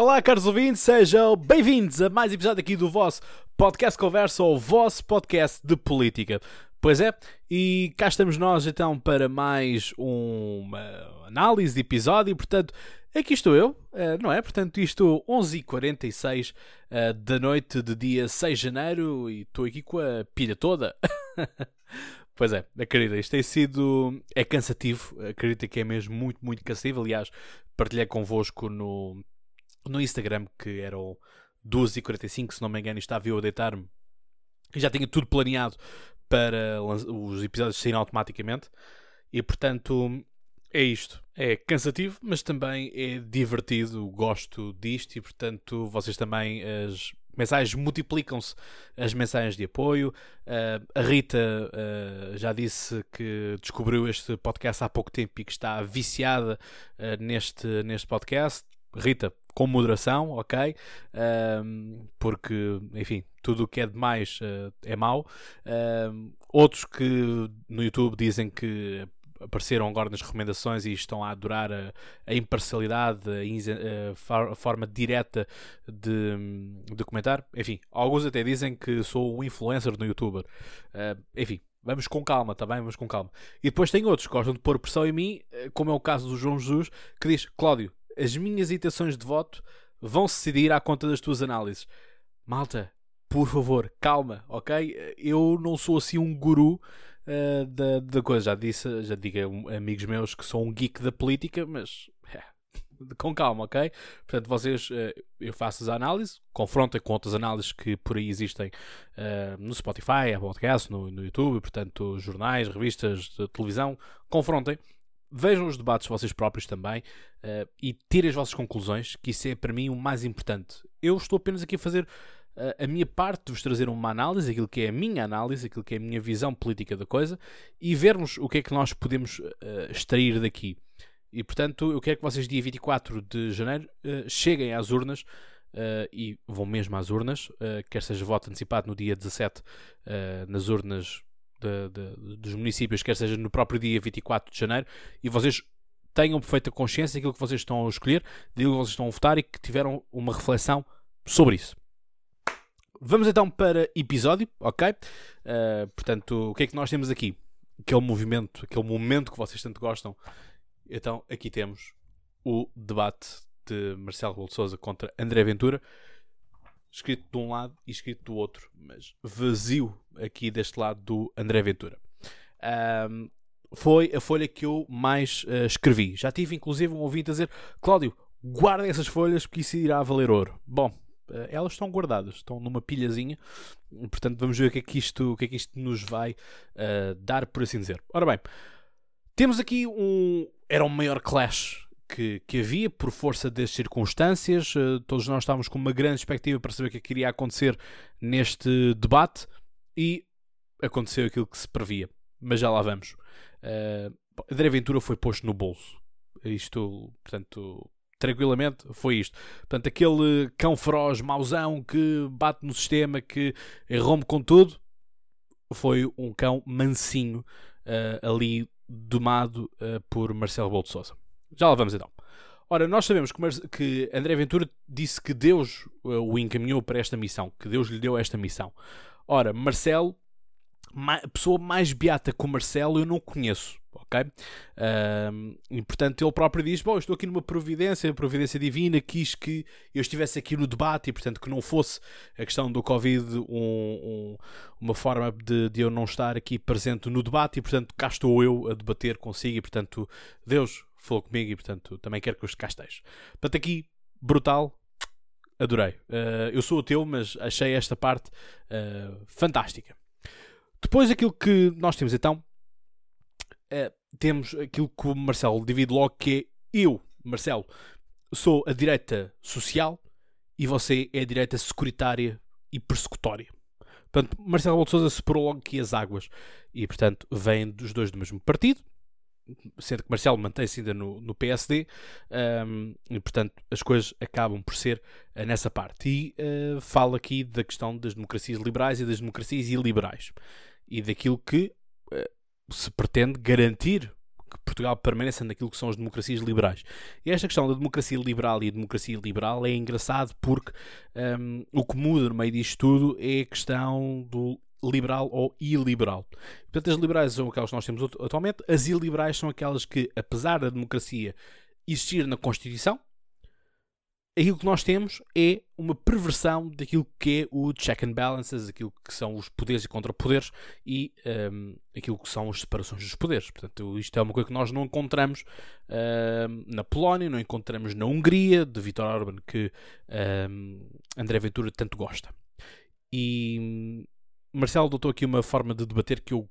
Olá, caros ouvintes, sejam bem-vindos a mais um episódio aqui do vosso podcast Conversa, ou vosso podcast de política. Pois é, e cá estamos nós então para mais uma análise de episódio, portanto, aqui estou eu, eh, não é? Portanto, isto 11h46 eh, da noite de dia 6 de janeiro e estou aqui com a pilha toda. Pois é, acredita, isto tem sido. É cansativo, acredita que é mesmo muito, muito cansativo. Aliás, partilhei convosco no, no Instagram que eram 2h45, se não me engano, e estava eu a deitar-me. E já tinha tudo planeado para os episódios saírem automaticamente. E portanto, é isto. É cansativo, mas também é divertido. Gosto disto e portanto, vocês também, as mensagens multiplicam-se as mensagens de apoio. Uh, a Rita uh, já disse que descobriu este podcast há pouco tempo e que está viciada uh, neste, neste podcast. Rita, com moderação, ok? porque, enfim, tudo o que é demais é mau. outros que no YouTube dizem que apareceram agora nas recomendações e estão a adorar a, a imparcialidade, a, a, a, forma direta de, de comentar. Enfim, alguns até dizem que sou um influencer no youtuber. Uh, enfim, vamos com calma, tá bem? Vamos com calma. E depois tem outros que gostam de pôr pressão em mim, eh, como é o caso do João Jesus, que diz: Cláudio, as minhas intenções de voto vão se decidir à conta das tuas análises. Malta, por favor, calma, ok? Eu não sou assim um guru uh, da, da coisa. Já disse, já digo a amigos meus que sou um geek da política, mas é, com calma, ok? Portanto, vocês, uh, eu faço as análises, confrontem com outras análises que por aí existem uh, no Spotify, a podcast, no, no YouTube, portanto, jornais, revistas de televisão, confrontem. Vejam os debates vocês próprios também uh, e tirem as vossas conclusões, que isso é para mim o mais importante. Eu estou apenas aqui a fazer a minha parte de vos trazer uma análise, aquilo que é a minha análise, aquilo que é a minha visão política da coisa e vermos o que é que nós podemos uh, extrair daqui. E portanto, eu quero que vocês, dia 24 de janeiro, uh, cheguem às urnas uh, e vão mesmo às urnas, quer seja voto antecipado no dia 17 nas urnas de, de, dos municípios, quer seja no próprio dia 24 de janeiro, e vocês tenham perfeita consciência daquilo que vocês estão a escolher, daquilo que vocês estão a votar e que tiveram uma reflexão sobre isso. Vamos então para episódio, ok? Uh, portanto, o que é que nós temos aqui? Aquele movimento, aquele momento que vocês tanto gostam. Então, aqui temos o debate de Marcelo Rebelo de Sousa contra André Ventura, escrito de um lado e escrito do outro, mas vazio aqui deste lado do André Ventura. Um, foi a folha que eu mais uh, escrevi. Já tive inclusive um ouvinte a dizer: Cláudio, guarda essas folhas porque isso irá valer ouro. Bom, eh, elas estão guardadas, estão numa pilhazinha. Portanto, vamos ver o que é que isto, o que é que isto nos vai uh, dar, por assim dizer. Ora bem, temos aqui um. Era o maior clash que, que havia por força das circunstâncias. Uh, todos nós estávamos com uma grande expectativa para saber o que, é que iria acontecer neste debate e aconteceu aquilo que se previa. Mas já lá vamos. Uh, André Ventura foi posto no bolso. Isto, portanto, tranquilamente foi isto. Portanto, aquele cão feroz, mauzão, que bate no sistema, que rompe com tudo, foi um cão mansinho uh, ali domado uh, por Marcelo Sousa. Já lá vamos então. Ora, nós sabemos que, André Ventura disse que Deus uh, o encaminhou para esta missão, que Deus lhe deu esta missão. Ora, Marcelo, a pessoa mais beata que o Marcelo eu não conheço ok? Uh, e portanto ele próprio diz: Bom, estou aqui numa providência, providência divina, quis que eu estivesse aqui no debate e portanto que não fosse a questão do Covid um, um, uma forma de, de, eu não estar aqui presente no debate e portanto cá estou eu a debater consigo e portanto Deus falou comigo e portanto também quero que eu cá. Portanto, aqui, brutal. Adorei. Uh, eu sou o teu, mas achei esta parte uh, fantástica. Depois, aquilo que nós temos então uh, temos aquilo que o Marcelo divide logo, que é eu, Marcelo, sou a direita social e você é a direita securitária e persecutória. Portanto, Marcelo Rebelo de separou logo aqui as águas e, portanto, vêm dos dois do mesmo partido, sendo que Marcelo mantém-se ainda no, no PSD, um, e, portanto, as coisas acabam por ser uh, nessa parte. E uh, fala aqui da questão das democracias liberais e das democracias iliberais e daquilo que uh, se pretende garantir que Portugal permaneça naquilo que são as democracias liberais. E esta questão da democracia liberal e a democracia liberal é engraçado porque um, o que muda no meio disto tudo é a questão do liberal ou iliberal. Portanto, as liberais são aquelas que nós temos atualmente, as iliberais são aquelas que, apesar da democracia existir na Constituição, aquilo que nós temos é uma perversão daquilo que é o check and balances, aquilo que são os poderes e contrapoderes e um, aquilo que são as separações dos poderes. Portanto, isto é uma coisa que nós não encontramos um, na Polónia, não encontramos na Hungria, de Viktor Orban, que um, André Ventura tanto gosta. E Marcelo adotou aqui uma forma de debater que eu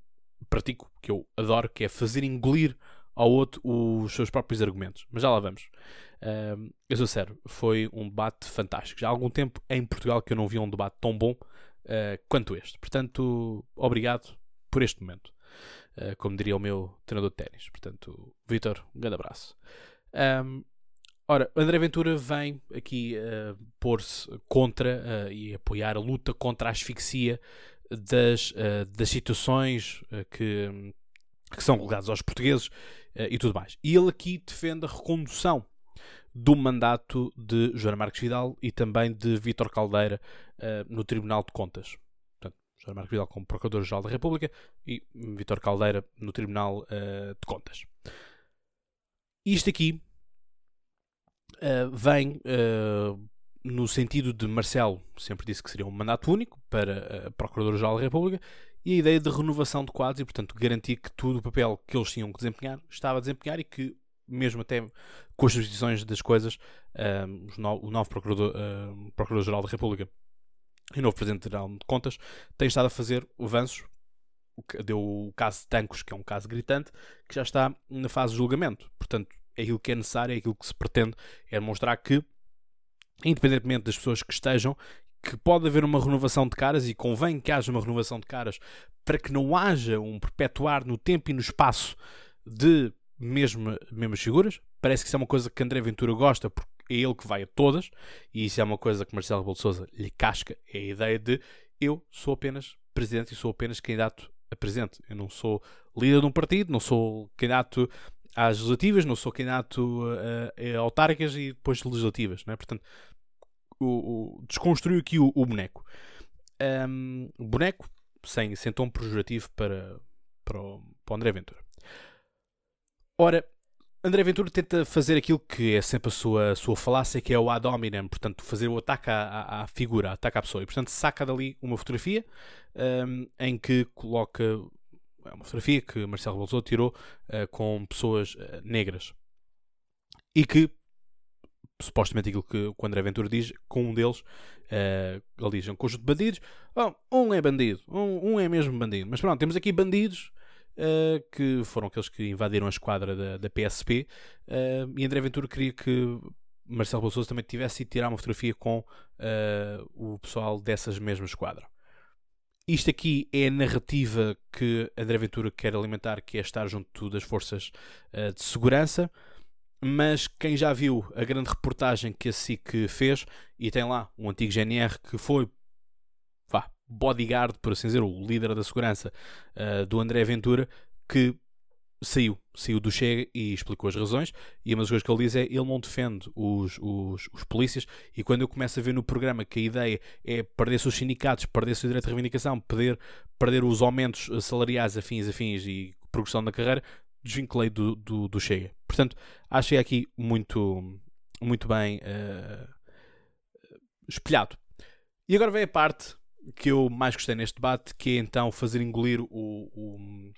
pratico, que eu adoro, que é fazer engolir ao outro os seus próprios argumentos. Mas já lá vamos. Uh, eu sou sério, foi um debate fantástico. Já há algum tempo em Portugal que eu não vi um debate tão bom uh, quanto este. Portanto, obrigado por este momento. Uh, como diria o meu treinador de ténis. Portanto, Vitor, um grande abraço. Um, ora, André Ventura vem aqui uh, pôr-se contra e apoiar a luta contra a asfixia das, das situações que, que são colocadas aos portugueses e tudo mais. E ele aqui defende a recondução do mandato de Joana Marques Vidal e também de Vítor Caldeira uh, no Tribunal de Contas. Portanto, Joana Marques Vidal como Procurador-Geral da República e Vítor Caldeira no Tribunal uh, de Contas. Isto aqui uh, vem no sentido de Marcelo sempre disse que seria um mandato único para Procurador-Geral da República e a ideia de renovação de quadros e, portanto, garantir que tudo o papel que eles tinham que desempenhar estava a desempenhar e que mesmo até com as substituições das coisas, um, o novo Procurador, Procurador-Geral da República e o novo Presidente-Geral de Contas têm estado a fazer avanços. Deu o caso de Tancos, que é um caso gritante, que já está na fase de julgamento. Portanto, é aquilo que é necessário, é aquilo que se pretende, é demonstrar que, independentemente das pessoas que estejam, que pode haver uma renovação de caras e convém que haja uma renovação de caras para que não haja um perpetuar no tempo e no espaço de mesmo, mesmas figuras. Parece que isso é uma coisa que André Ventura gosta, porque é ele que vai a todas, e isso é uma coisa que Marcelo Rebelo de lhe casca, é a ideia de eu sou apenas presidente e sou apenas candidato a presidente. Eu não sou líder de um partido, não sou candidato às legislativas, não sou candidato a, a autárquicas e depois legislativas, não é? Portanto, o, o, desconstruiu aqui o, o boneco. Um, boneco, sem, sem tom pejorativo para, para, o, para o André Ventura. Ora, André Ventura tenta fazer aquilo que é sempre a sua, a sua falácia, que é o ad hominem, portanto, fazer o ataque à, à figura, ataque à pessoa. E, portanto, saca dali uma fotografia um, em que coloca. É uma fotografia que Marcelo Rebelo tirou uh, com pessoas uh, negras. E que, supostamente aquilo que o André Ventura diz, com um deles, uh, ele diz: é um conjunto de bandidos. Oh, um é bandido, um, um é mesmo bandido. Mas pronto, temos aqui bandidos uh, que foram aqueles que invadiram a esquadra da, da PSP. Uh, e André Ventura queria que Marcelo Bolsonaro também tivesse ido tirar uma fotografia com uh, o pessoal dessas mesmas esquadra. Isto aqui é a narrativa que André Ventura quer alimentar, que é estar junto das forças uh, de segurança. Mas quem já viu a grande reportagem que a SIC fez, e tem lá um antigo GNR que foi bodyguard, por assim dizer, o líder da segurança uh, do André Ventura, que saiu, saiu do Chega e explicou as razões. E uma das coisas que ele diz é ele não defende os, os, os polícias. E quando eu começo a ver no programa que a ideia é perder-se os sindicatos, perder-se o direito de reivindicação, perder, perder os aumentos salariais afins, afins e progressão da carreira, desvinculei do, do, do Chega. Portanto, achei aqui muito, muito bem uh, espelhado. E agora vem a parte que eu mais gostei neste debate, que é então fazer engolir o, o,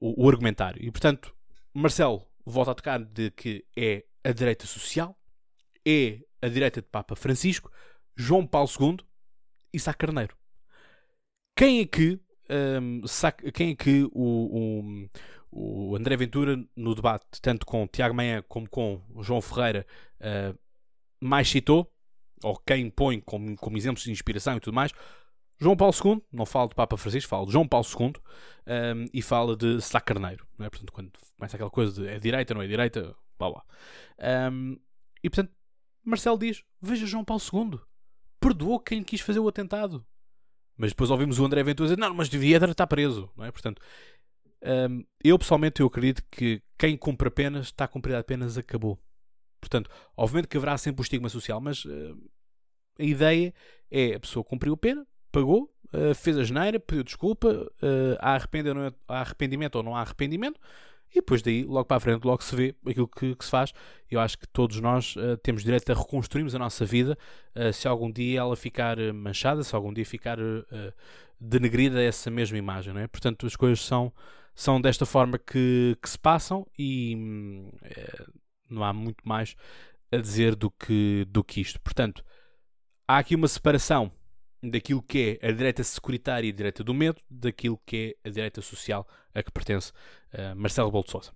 o, o argumentário. E portanto, Marcelo volta a tocar de que é a direita social, é a direita de Papa Francisco, João Paulo II e Sá Carneiro. Quem é que, um, quem é que o, o, o, André Ventura, no debate, tanto com Tiago Manhã como com João Ferreira, uh, mais citou? ou quem põe como, como exemplos de inspiração e tudo mais, João Paulo II, não falo de Papa Francisco, falo de João Paulo II um, e fala de Sá Carneiro. Não é? Portanto, quando começa aquela coisa de é direita, não é direita, blá blá. Um, e portanto, Marcelo diz: Veja João Paulo II, perdoou quem quis fazer o atentado. Mas depois ouvimos o André Ventura dizer: Não, mas devia estar preso. Não é? Portanto, Um, eu pessoalmente eu acredito que quem cumpre apenas está a cumprir apenas acabou. Portanto, obviamente que haverá sempre o estigma social, mas uh, a ideia é a pessoa cumpriu a pena, pagou, uh, fez a geneira, pediu desculpa, uh, há, arrependimento, há arrependimento ou não há arrependimento, e depois daí, logo para a frente, logo se vê aquilo que, que se faz. Eu acho que todos nós uh, temos direito a reconstruirmos a nossa vida uh, se algum dia ela ficar manchada, se algum dia ficar uh, denegrida essa mesma imagem. Não é? Portanto, as coisas são, são desta forma que, que se passam e não há muito mais a dizer do que, do que isto. Portanto, há aqui uma separação daquilo que é a direita securitária e a direita do medo, daquilo que é a direita social a que pertence uh, Marcelo Bolo de.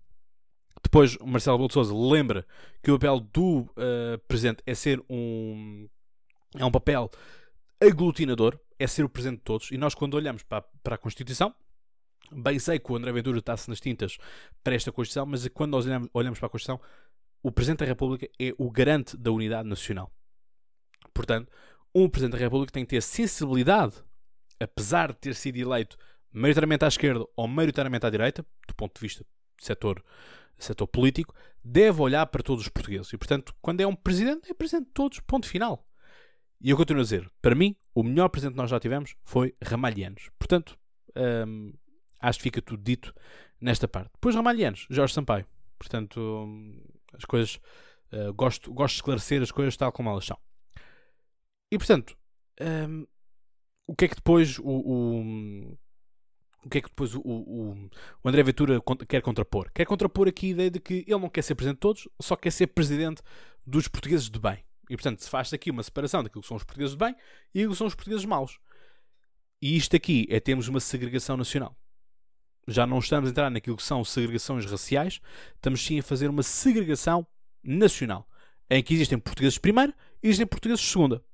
Depois, Marcelo Sousa lembra que o papel do uh, presidente é ser um é um papel aglutinador, é ser o presidente de todos. E nós, quando olhamos para, para a Constituição, bem sei que o André Ventura está-se nas tintas para esta Constituição, mas quando nós olhamos, olhamos para a Constituição, o Presidente da República é o garante da unidade nacional. Portanto, um Presidente da República tem que ter sensibilidade, apesar de ter sido eleito maioritariamente à esquerda ou maioritariamente à direita, do ponto de vista do setor, setor político, deve olhar para todos os portugueses. E, portanto, quando é um Presidente, é Presidente de todos, ponto final. E eu continuo a dizer, para mim, o melhor Presidente que nós já tivemos foi Ramalhianos. Portanto, hum, acho que fica tudo dito nesta parte. Depois Ramalhianos, Jorge Sampaio. Portanto, hum, as coisas... Uh, gosto, gosto de esclarecer as coisas tal como elas são. E portanto, um, o que é que depois o, o, o que é que depois o, o, o, André Ventura quer contrapor? Quer contrapor aqui a ideia de que ele não quer ser presidente de todos, só quer ser presidente dos portugueses de bem. E portanto se faz aqui uma separação daquilo que são os portugueses de bem e aquilo que são os portugueses maus. E isto aqui é termos uma segregação nacional. Já não estamos a entrar naquilo que são segregações raciais, estamos sim a fazer uma segregação nacional, em que existem portugueses de primeira e existem portugueses segunda.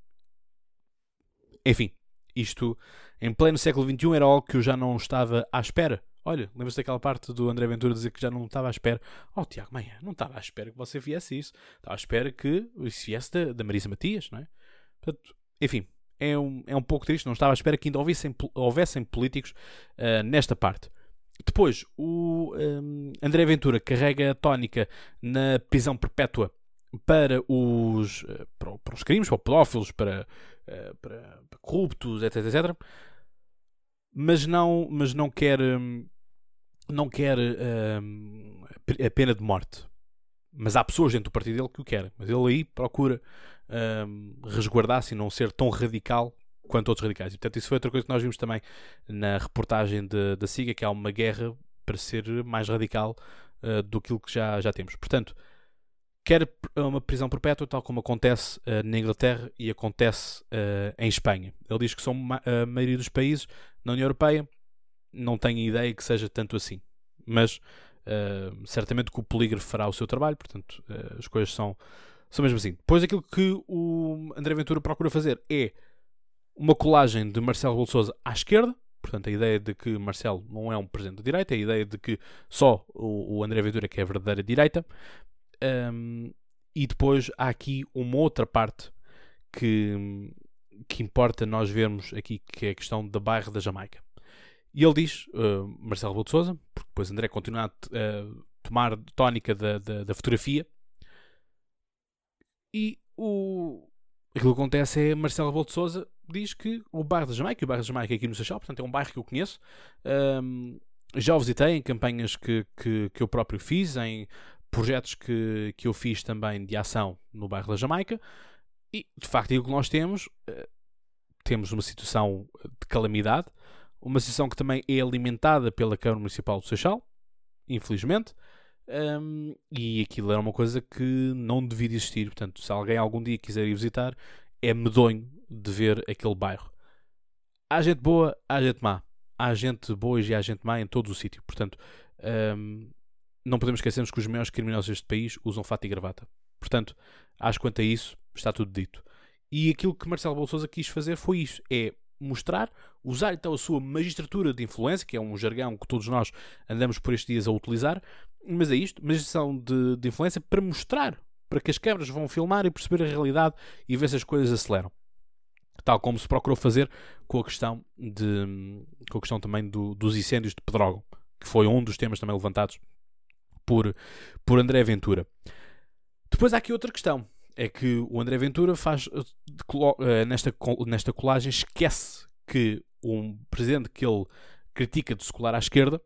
Enfim, isto em pleno século XXI era algo que eu já não estava à espera. Olha, lembra-se daquela parte do André Ventura dizer que já não estava à espera. Oh, Tiago, mãe, não estava à espera que você viesse isso. Estava à espera que isso viesse da, da Marisa Matias, não é? Portanto, enfim, é um, é um pouco triste. Não estava à espera que ainda houvessem, houvessem políticos uh, nesta parte. Depois, o um, André Ventura carrega a tónica na prisão perpétua para os, eh, para, para os crimes, para pedófilos, para, eh, para, para, corruptos, etc, etc. Mas não, mas não quer, hum, não quer um, a pena de morte. Mas há pessoas dentro do partido dele que o querem. Mas ele aí procura um, resguardar-se e não ser tão radical quanto outros radicais. E, portanto, isso foi outra coisa que nós vimos também na reportagem da SIGA, que há uma guerra para ser mais radical uh, do que já, já temos. Portanto, quer uma prisão perpétua, tal como acontece uh, na Inglaterra e acontece uh, em Espanha. Ele diz que são a maioria dos países na União Europeia, não tenho ideia que seja tanto assim, mas uh, certamente que o polígrafo fará o seu trabalho, portanto as coisas são, são mesmo assim. Depois aquilo que o André Ventura procura fazer é uma colagem de Marcelo Rebelo à esquerda, portanto a ideia de que Marcelo não é um presidente da direita, a ideia de que só o, André Ventura que é a verdadeira direita, um, e depois há aqui uma outra parte que, que importa nós vermos aqui, que é a questão da bairro da Jamaica. E ele diz, uh, Marcelo Rebelo de Sousa, porque depois André continua a uh, tomar tónica da, da, da, fotografia, e o, aquilo que acontece é Marcelo Rebelo de Sousa diz que o bairro da Jamaica, o bairro da Jamaica é aqui no Seixal, portanto é um bairro que eu conheço, um, já o visitei em campanhas que, que, que eu próprio fiz, em projetos que, que eu fiz também de ação no bairro da Jamaica. E de facto o que nós temos eh, temos uma situação de calamidade uma situação que também é alimentada pela Câmara Municipal do Seixal infelizmente um, e aquilo era uma coisa que não devia existir. Portanto se alguém algum dia quiser ir visitar é medonho de ver aquele bairro. Há gente boa, há gente má. Há gente boa e há gente má em todo o sítio. Portanto um, não podemos esquecermos que os maiores criminosos deste país usam fato e gravata. Portanto, acho que quanto a isso está tudo dito. E aquilo que Marcelo Bolsouza quis fazer foi isso: é mostrar, usar então a sua magistratura de influência, que é um jargão que todos nós andamos por estes dias a utilizar, mas é isto, magistração de, de influência para mostrar, para que as câmaras vão filmar e perceber a realidade e ver se as coisas aceleram. Tal como se procurou fazer com a questão, de, com a questão também do, dos incêndios de Pedrógão que foi um dos temas também levantados por, por André Ventura. Depois há aqui outra questão, é que o André Ventura faz uh, nesta, nesta colagem esquece que um presidente que ele critica de se colar à esquerda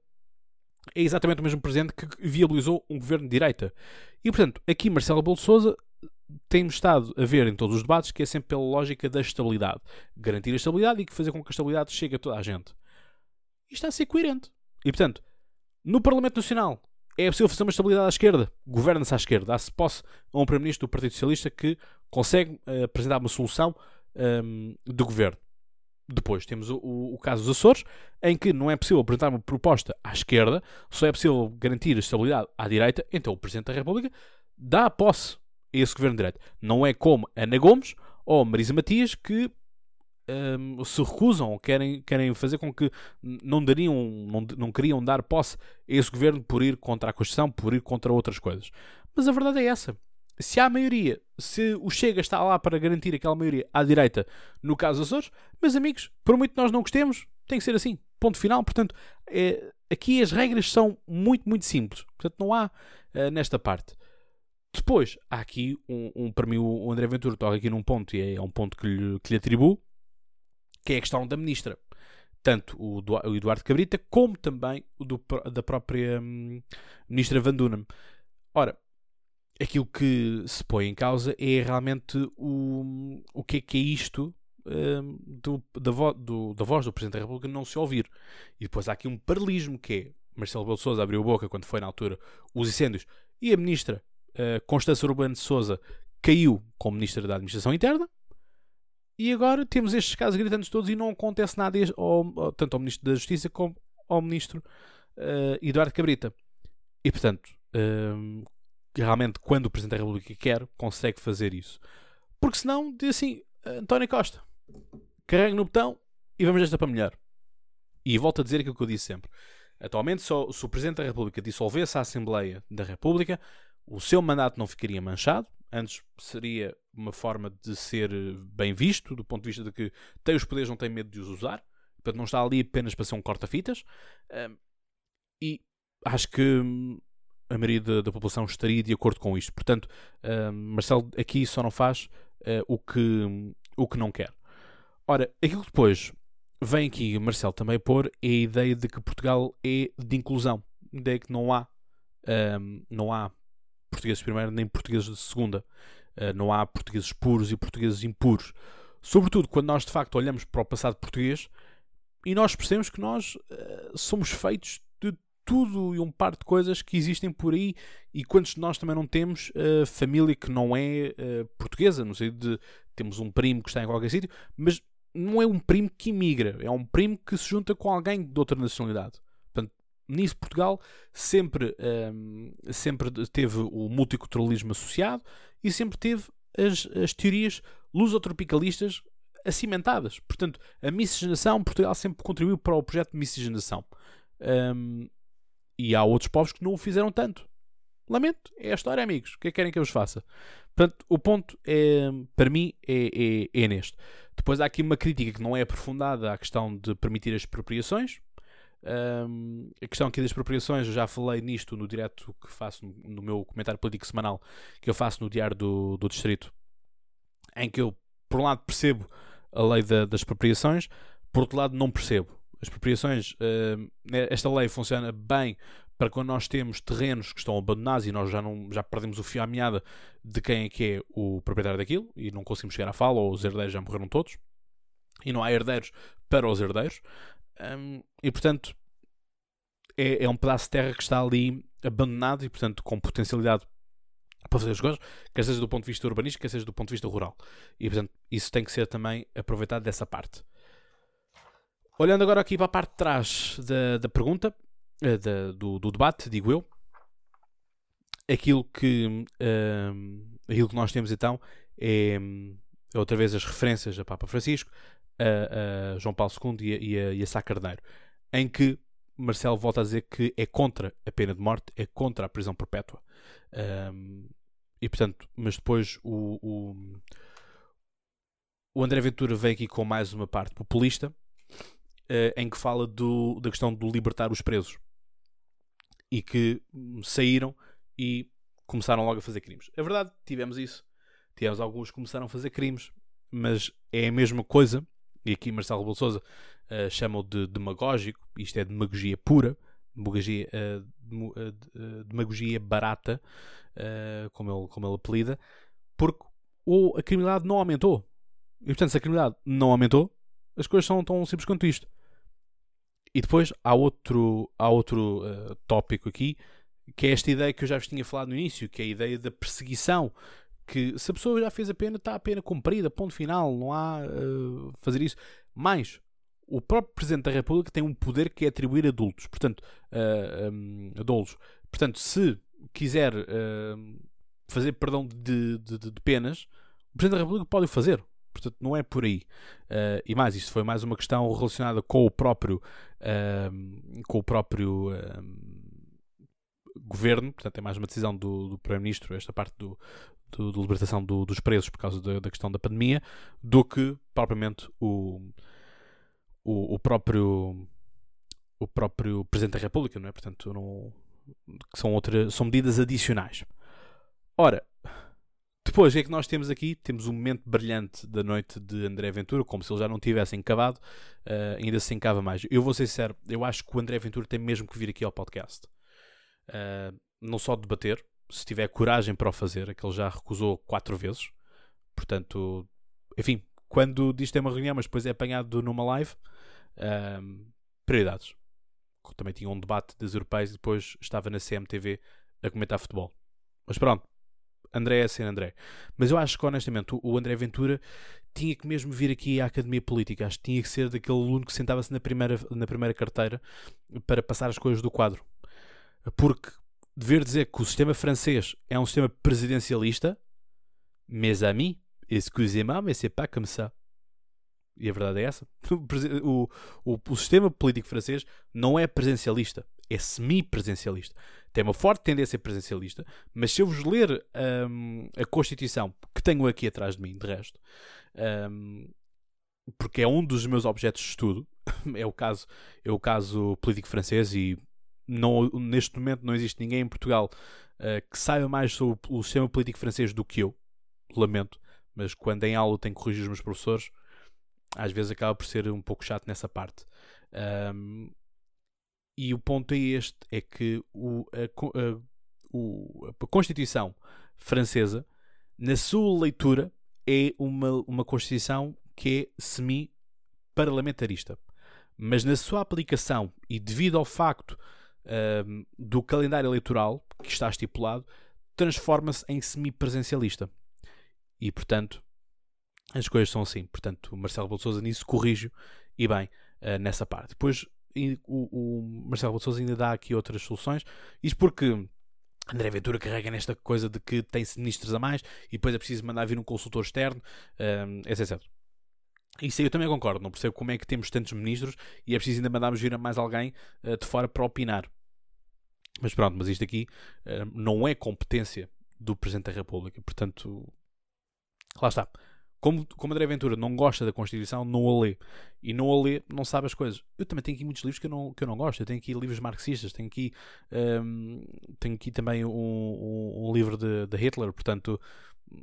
é exatamente o mesmo presidente que viabilizou um governo de direita. E portanto, aqui Marcelo Belo Souza temos estado a ver em todos os debates que é sempre pela lógica da estabilidade. Garantir a estabilidade e fazer com que a estabilidade chegue a toda a gente. E está a ser coerente. E portanto, no Parlamento Nacional é possível fazer uma estabilidade à esquerda. Governa-se à esquerda. Dá-se posse a um Primeiro-Ministro do Partido Socialista que consegue uh, apresentar uma solução um, ehm, de governo. Depois temos o, o, o, caso dos Açores, em que não é possível apresentar uma proposta à esquerda, só é possível garantir a estabilidade à direita, então o Presidente da República dá posse a esse governo de direita. Não é como Ana Gomes ou Marisa Matias que um, se recusam ou querem, querem fazer com que não dariam, não, não queriam dar posse a esse governo por ir contra a Constituição, por ir contra outras coisas. Mas a verdade é essa. Se há maioria, se o Chega está lá para garantir aquela maioria à direita, no caso dos Açores, meus amigos, por muito que nós não gostemos, tem que ser assim. Ponto final. Portanto, é, aqui as regras são muito, muito simples. Portanto, não há uh, nesta parte. Depois, há aqui um, um, para mim, o André Ventura toca aqui num ponto, e é, é um ponto que lhe, que lhe atribuo, que é a questão da ministra. Tanto o, Eduardo Cabrita, como também o do, da própria hum, ministra Van Dunham. Ora, aquilo que se põe em causa é realmente o, o que é que é isto um, do, da, vo, do, da voz do Presidente da República não se ouvir. E depois há aqui um paralelismo que é Marcelo Belo Souza abriu a boca quando foi na altura os incêndios e a ministra uh, Constança Urbano de Souza caiu como ministra da Administração Interna e agora temos estes casos gritantes todos e não acontece nada ao, tanto ao Ministro da Justiça como ao Ministro uh, Eduardo Cabrita. E portanto, um, realmente, quando o Presidente da República quer, consegue fazer isso. Porque senão, diz assim, António Costa, carregue no botão e vamos desta para melhor. E volto a dizer aquilo que eu disse sempre. Atualmente, só, se o Presidente da República dissolvesse a Assembleia da República, o seu mandato não ficaria manchado. Antes seria uma forma de ser bem visto, do ponto de vista de que tem os poderes, não tem medo de os usar. Portanto, não está ali apenas para ser um corta-fitas. e acho que hum, a maioria da, da, população estaria de acordo com isto. Portanto, uh, Marcelo aqui só não faz uh, o, que, o que não quer. Ora, aquilo que depois vem aqui Marcelo também pôr é a ideia de que Portugal é de inclusão. A ideia que não há, um, não há portugueses de primeira nem portugueses de segunda. Uh, não há portugueses puros e portugueses impuros. Sobretudo quando nós de facto olhamos para o passado português e nós percebemos que nós uh, somos feitos tudo e um par de coisas que existem por aí e quantos de nós também não temos uh, família que não é portuguesa, não sei de temos um primo que está em qualquer sítio, mas não é um primo que imigra, é um primo que se junta com alguém de outra nacionalidade. Nisso Portugal sempre, um, ehm, sempre teve o multiculturalismo associado e sempre teve as, as teorias lusotropicalistas acimentadas. Portanto, a miscigenação, Portugal sempre contribuiu para o projeto de miscigenação. Um, ehm, e há outros povos que não o fizeram tanto. Lamento, é a história, amigos. O que é que querem que eu vos faça? Portanto, o ponto, é, para mim, é, é, é neste. Depois há aqui uma crítica que não é aprofundada à questão de permitir as expropriações. Um, a questão aqui das expropriações, eu já falei nisto no direto que faço no, meu comentário político semanal, que eu faço no Diário do, do Distrito, em que eu, por um lado, percebo a lei da, das expropriações, por outro lado, não percebo. As expropriações, uh, esta lei funciona bem para quando nós temos terrenos que estão abandonados e nós já, não, já perdemos o fio à meada de quem é que é o proprietário daquilo e não conseguimos chegar à fala, ou os herdeiros já morreram todos, e não há herdeiros para os herdeiros, um, e portanto é, é, um pedaço de terra que está ali abandonado e portanto com potencialidade para fazer as coisas, quer seja do ponto de vista urbanístico, quer seja do ponto de vista rural. E portanto isso tem que ser também aproveitado dessa parte. Olhando agora aqui para a parte de trás da, da pergunta, uh, da, do, do, debate, digo eu, aquilo que, uh, aquilo que nós temos então é, é, outra vez as referências a Papa Francisco, a, a João Paulo II e a, e a, e a Sá Carneiro, em que Marcelo volta a dizer que é contra a pena de morte, é contra a prisão perpétua. Um, e portanto, mas depois o, o, o André Ventura vem aqui com mais uma parte populista uh, em que fala do, da questão do libertar os presos. e que saíram e começaram logo a fazer crimes. É verdade, tivemos isso. Tivemos alguns que começaram a fazer crimes, mas é a mesma coisa, e aqui Marcelo Rebelo Sousa uh, chama-o de demagógico, isto é demagogia pura, demagogia, uh, uh, demagogia barata, como, ele, como ele apelida, porque ou a criminalidade não aumentou. E portanto, se a criminalidade não aumentou, as coisas são tão simples quanto isto. E depois há outro, há outro uh, tópico aqui, que é esta ideia que eu já vos tinha falado no início, que é a ideia da perseguição. Que se a pessoa já fez a pena, está a pena cumprida, ponto final, não há uh, fazer isso. Mas o próprio Presidente da República tem um poder que é atribuir adultos, portanto, uh, um, adultos. Portanto, se quiser uh, fazer perdão de, de, de, penas, o Presidente da República pode o fazer. Portanto, não é por aí. Uh, e mais, isto foi mais uma questão relacionada com o próprio, com o próprio governo. Portanto, é mais uma decisão do, do Primeiro-Ministro, esta parte do, do, libertação do, dos presos por causa da, da, questão da pandemia, do que propriamente o, o, o, próprio o próprio Presidente da República, não é? Portanto, não, que são, outra, são medidas adicionais. Ora, depois, o que é que nós temos aqui? Temos um momento brilhante da noite de André Ventura, como se ele já não tivesse encavado, uh, ainda se encava mais. Eu vou ser sincero, eu acho que o André Ventura tem mesmo que vir aqui ao podcast. Uh, não só debater, se tiver coragem para o fazer, é que ele já recusou quatro vezes. Portanto, enfim, quando diz que tem uma reunião, mas depois é apanhado numa live, uh, prioridades. Também tinha um debate das europeias e depois estava na CMTV a comentar futebol. Mas pronto, André é ser André. Mas eu acho que, honestamente, o André Ventura tinha que mesmo vir aqui à Academia Política. Acho que tinha que ser daquele aluno que sentava-se na primeira, na primeira carteira para passar as coisas do quadro. Porque dever dizer que o sistema francês é um sistema presidencialista, mes amis, excusez-moi, mais c'est pas comme ça. E a verdade é essa. O, o, o sistema político francês não é presencialista, é semi-presencialista tem uma forte tendência presencialista, mas se eu vos ler um, a Constituição, que tenho aqui atrás de mim, de resto, um, porque é um dos meus objetos de estudo, é o caso, é o caso político francês e não, neste momento não existe ninguém em Portugal uh, que saiba mais sobre o sistema político francês do que eu, lamento, mas quando em aula tenho que corrigir os meus professores, às vezes acaba por ser um pouco chato nessa parte. Um, e o ponto é este: é que o, a, a, o, a Constituição francesa, na sua leitura, é uma, uma Constituição que é semi-parlamentarista. Mas na sua aplicação, e devido ao facto um, do calendário eleitoral que está estipulado, transforma-se em semi-presencialista. E, portanto, as coisas são assim. Portanto, o Marcelo Bolsouza nisso corrige e bem uh, nessa parte. Depois, o, o Marcelo Sousa ainda dá aqui outras soluções. Isto porque André Ventura carrega nesta coisa de que tem ministros a mais e depois é preciso mandar vir um consultor externo, um, etc. Isso aí eu também concordo. Não percebo como é que temos tantos ministros e é preciso ainda mandarmos vir a mais alguém uh, de fora para opinar. Mas pronto, mas isto aqui uh, não é competência do Presidente da República. Portanto, lá está. Como, como André Ventura não gosta da Constituição, não a lê. E não a lê, não sabe as coisas. Eu também tenho aqui muitos livros que eu não, que eu não gosto. Eu tenho aqui livros marxistas, tenho aqui, um, tenho aqui também um, um, um livro de, de, Hitler. Portanto,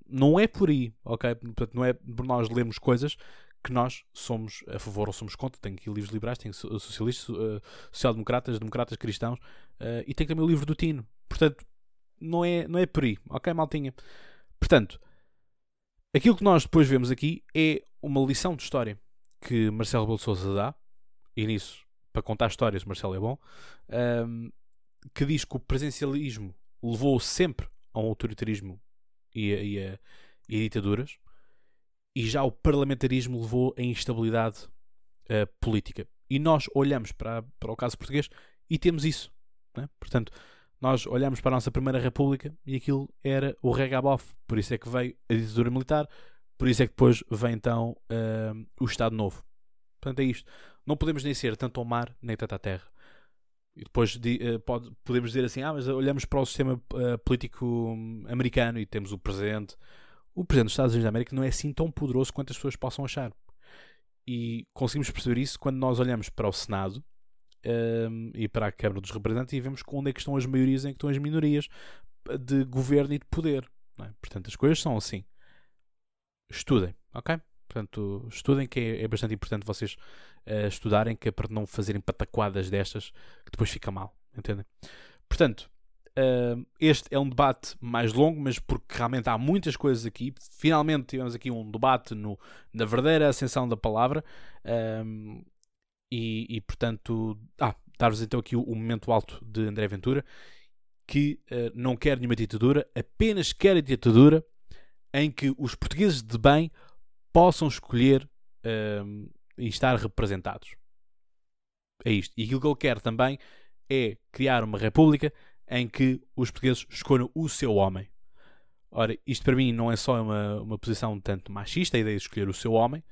não é por aí, ok? Portanto, não é por nós lermos coisas que nós somos a favor ou somos contra. Tenho aqui livros liberais, tenho socialistas, uh, social-democratas, democratas cristãos uh, e tenho também o livro do Tino. Portanto, não é, não é por aí, ok, maltinha? Portanto, Aquilo que nós depois vemos aqui é uma lição de história que Marcelo Rebelo dá, e nisso, para contar histórias, Marcelo é bom, um, que diz que o presencialismo levou sempre a um autoritarismo e a, e a, e a ditaduras, e já o parlamentarismo levou a instabilidade uh, política. E nós olhamos para, para o caso português e temos isso. Né? Portanto, nós olhamos para a nossa Primeira República e aquilo era o regabof. Por isso é que veio a ditadura militar, por isso é que depois vem então uh, o Estado Novo. Portanto, é isto. Não podemos nem ser tanto ao mar, nem tanto à terra. E depois uh, pode, podemos dizer assim: ah, mas olhamos para o sistema uh, político americano e temos o presidente. O presidente dos Estados Unidos da América não é assim tão poderoso quanto as pessoas possam achar. E conseguimos perceber isso quando nós olhamos para o Senado um, e para a Câmara dos Representantes e vemos onde é que estão as maiorias e em que estão as minorias de governo e de poder. É? Portanto, as coisas são assim. Estudem, ok? Portanto, estudem que é, é bastante importante vocês uh, estudarem, que é para não fazerem pataquadas destas que depois fica mal, entendem? Portanto, uh, este é um debate mais longo, mas porque realmente há muitas coisas aqui. Finalmente tivemos aqui um debate no, na verdadeira ascensão da palavra. Um, e, e, portanto, ah, dar-vos então aqui o, o, momento alto de André Ventura, que uh, não quer nenhuma ditadura, apenas quer a ditadura em que os portugueses de bem possam escolher uh, e estar representados. É isto. E aquilo que ele quer também é criar uma república em que os portugueses escolham o seu homem. Ora, isto para mim não é só uma, uma posição tanto machista, a ideia de escolher o seu homem,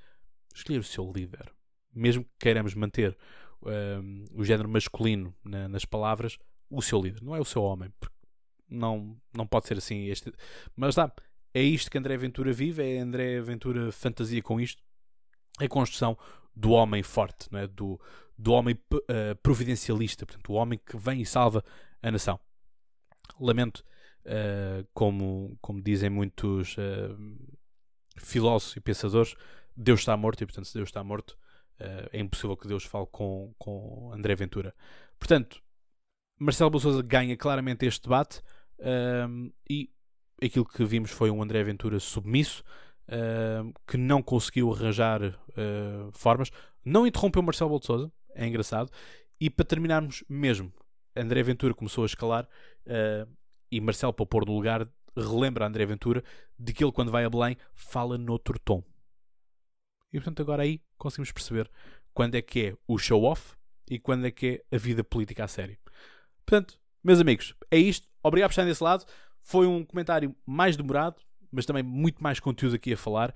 escolher o seu líder. Mesmo que queiramos manter um, o género masculino na, nas palavras, o seu líder, não é o seu homem. Não, não pode ser assim. Este... Mas dá, é isto que André Ventura vive, é André Ventura fantasia com isto. É a construção do homem forte, não é? do, do homem uh, providencialista, portanto, o homem que vem e salva a nação. Lamento, uh, como, como dizem muitos uh, filósofos e pensadores, Deus está morto e, portanto, se Deus está morto, é impossível que Deus fale com, com André Ventura. Portanto, Marcelo Bolsouza ganha claramente este debate e aquilo que vimos foi um André Ventura submisso, uh, que não conseguiu arranjar uh, formas, não interrompeu Marcelo Bolsouza, é engraçado, e para terminarmos mesmo, André Ventura começou a escalar uh, e Marcelo, para pôr no lugar, relembra André Ventura de que ele, quando vai a Belém, fala noutro tom. E portanto, agora aí conseguimos perceber quando é que é o show-off e quando é que é a vida política a sério. Portanto, meus amigos, é isto. Obrigado por estarem desse lado. Foi um comentário mais demorado, mas também muito mais conteúdo aqui a falar.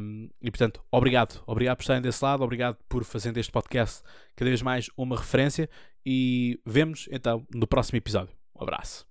Um, e portanto, obrigado. Obrigado por estarem desse lado, obrigado por fazerem este podcast cada vez mais uma referência. E vemos então no próximo episódio. Um abraço.